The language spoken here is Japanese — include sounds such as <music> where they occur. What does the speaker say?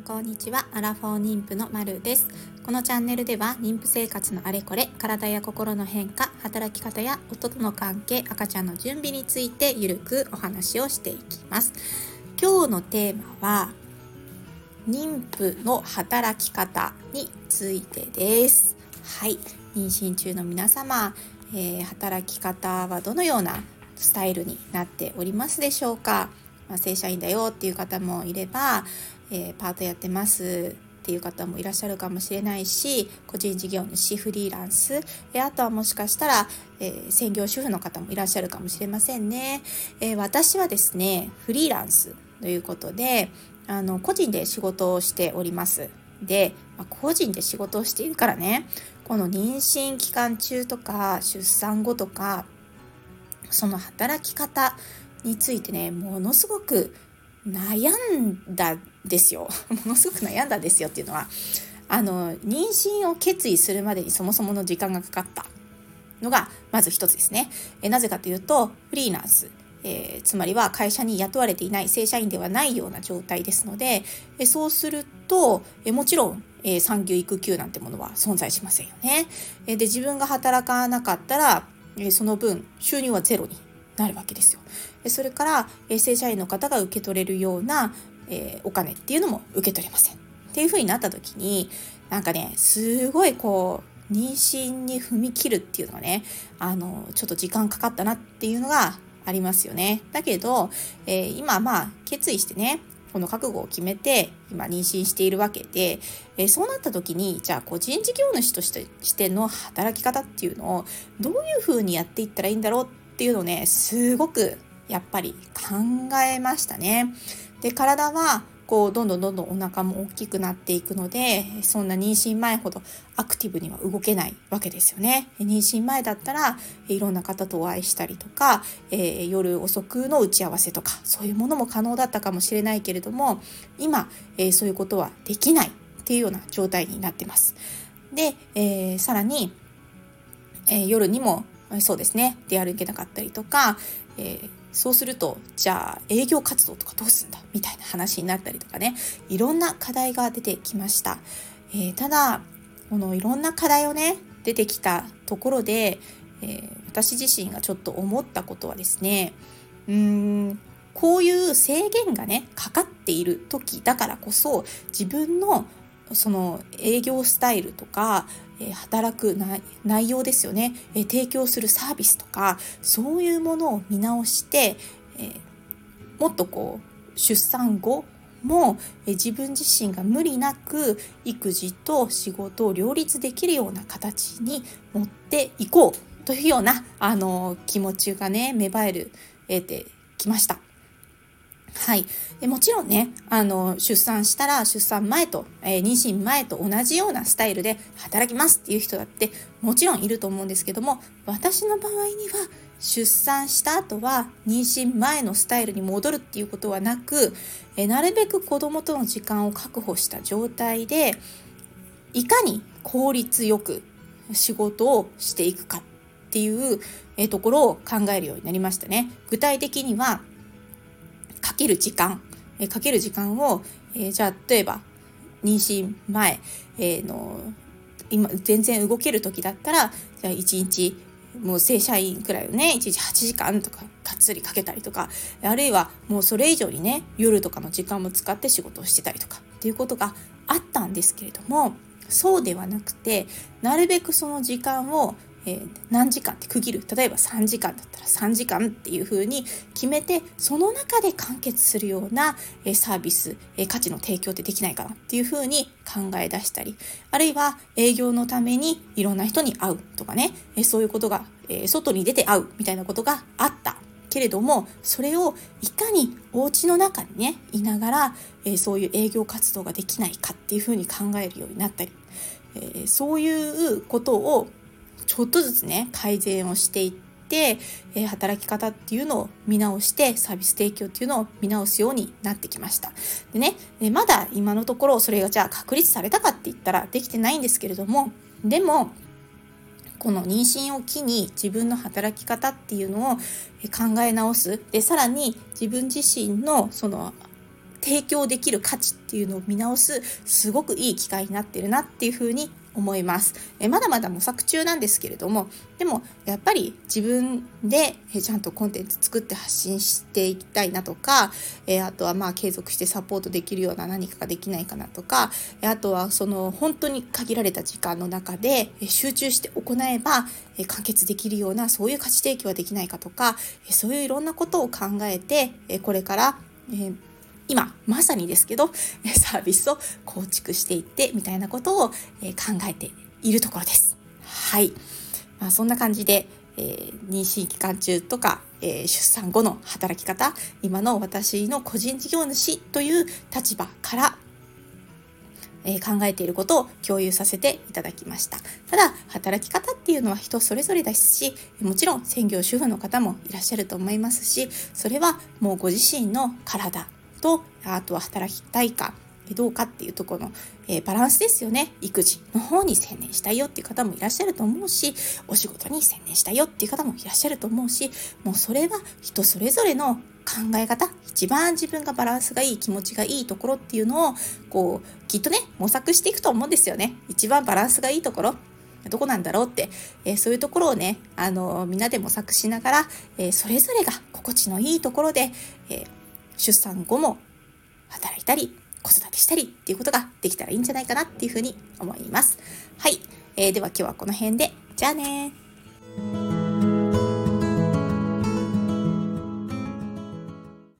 んこんにちは。アラフォー妊婦のまるです。このチャンネルでは妊婦生活のあれこれ体や心の変化働き方や夫との関係赤ちゃんの準備についてゆるくお話をしていきます。今日のテーマは妊婦の働き方についてです。はい。妊娠中の皆様、えー、働き方はどのようなスタイルになっておりますでしょうか？まあ、正社員だよっていう方もいれば、えー、パートやってますっていう方もいらっしゃるかもしれないし個人事業主フリーランス。えあとはもしかしたら、えー、専業主婦の方もいらっしゃるかもしれませんね、えー、私はですねフリーランスということであの個人で仕事をしております。で、まあ、個人で仕事をしているからねこの妊娠期間中とか出産後とかその働き方についてねものすごく悩んだですよ <laughs> ものすごく悩んだんですよっていうのはあの妊娠を決意するまでにそもそもの時間がかかったのがまず一つですねえなぜかというとフリーランスえー、つまりは会社に雇われていない正社員ではないような状態ですので、えそうすると、えもちろん、えー、産休育休なんてものは存在しませんよね。えで自分が働かなかったら、えその分収入はゼロになるわけですよ。それから正社員の方が受け取れるような、えお金っていうのも受け取れません。っていうふうになった時になんかねすごいこう妊娠に踏み切るっていうのがねあのちょっと時間かかったなっていうのがありますよね。だけど、えー、今まあ決意してねこの覚悟を決めて今妊娠しているわけで、えー、そうなった時にじゃあ個人事業主としてしての働き方っていうのをどういうふうにやっていったらいいんだろうっていうのをねすごくやっぱり考えましたね。で体はこうどんどんどんどんお腹も大きくなっていくのでそんな妊娠前ほどアクティブには動けないわけですよね。妊娠前だったらいろんな方とお会いしたりとか、えー、夜遅くの打ち合わせとかそういうものも可能だったかもしれないけれども今、えー、そういうことはできないっていうような状態になってます。で、えー、さらに、え夜にもそうですね出歩けなかったりとか、えー、そうするとじゃあ営業活動とかどうすんだみたいな話になったりとかね。いろんな課題が出てきました、えー、ただこのいろんな課題をね出てきたところで、えー、私自身がちょっと思ったことはですねうーんこういう制限がねかかっている時だからこそ自分のその営業スタイルとか、え働く内容ですよね、え提供するサービスとかそういうものを見直して、えもっとこう出産後も自分自身が無理なく育児と仕事を両立できるような形に持っていこうというようなあの気持ちがね芽生えるえてきました。はい、でもちろんねあの出産したら出産前と、えー、妊娠前と同じようなスタイルで働きますっていう人だってもちろんいると思うんですけども私の場合には出産した後は妊娠前のスタイルに戻るっていうことはなく、えー、なるべく子供との時間を確保した状態でいかに効率よく仕事をしていくかっていう、えー、ところを考えるようになりましたね。具体的にはける時間、えかける時間を、えじゃあ例えば妊娠前、えの今全然動ける時だったらじゃあ1日もう正社員くらいをね1日8時間とかがっつりかけたりとかあるいはもうそれ以上にね夜とかの時間も使って仕事をしてたりとかっていうことがあったんですけれどもそうではなくてなるべくその時間をえー、何時間って区切る。例えば3時間だったら3時間っていうふうに決めてその中で完結するような、えー、サービス、えー、価値の提供ってできないかなっていうふうに考え出したりあるいは営業のためにいろんな人に会うとかね、えそういうことが、え外に出て会うみたいなことがあった。けれどもそれをいかにお家の中にねいながら、えそういう営業活動ができないかっていうふうに考えるようになったり、えそういうことをちょっとずつね改善をしていって、えー、働き方っていうのを見直してサービス提供っていうのを見直すようになってきました。でね、えまだ今のところそれがじゃあ確立されたかって言ったらできてないんですけれどもでもこの妊娠を機に自分の働き方っていうのを考え直す。でさらに自分自身のその提供できる価値っていうのを見直すすごくいい機会になってるなっていうふうに思います。えまだまだ模索中なんですけれども、でもやっぱり自分でちゃんとコンテンツ作って発信していきたいなとか、えあとはまあ継続してサポートできるような何かができないかなとか、あとはその本当に限られた時間の中で集中して行えば完結できるようなそういう価値提供はできないかとか、そういういろんなことを考えて、これから、え今まさにですけどサービスを構築していってみたいなことを考えているところです。はい。まあ、そんな感じで、えー、妊娠期間中とか、えー、出産後の働き方、今の私の個人事業主という立場から、え、考えていることを共有させていただきました。ただ、働き方っていうのは人それぞれですし、もちろん専業主婦の方もいらっしゃると思いますし、それはもうご自身の体、と、あとは働きたいか、どうかっていうとこの、えー、バランスですよね。育児の方に専念したいよっていう方もいらっしゃると思うし、お仕事に専念したいよっていう方もいらっしゃると思うし、もうそれは人それぞれの考え方、一番自分がバランスがいい、気持ちがいいところっていうのを、こう、きっとね、模索していくと思うんですよね。一番バランスがいいところ。どこなんだろうって、えー、そういうところをね、あのー、みんなで模索しながら、えー、それぞれが心地のいいところで、え出産後も働いたり、子育てしたりっていうことができたらいいんじゃないかなっていうふうに思います。はい。えー、では今日はこの辺で。じゃあね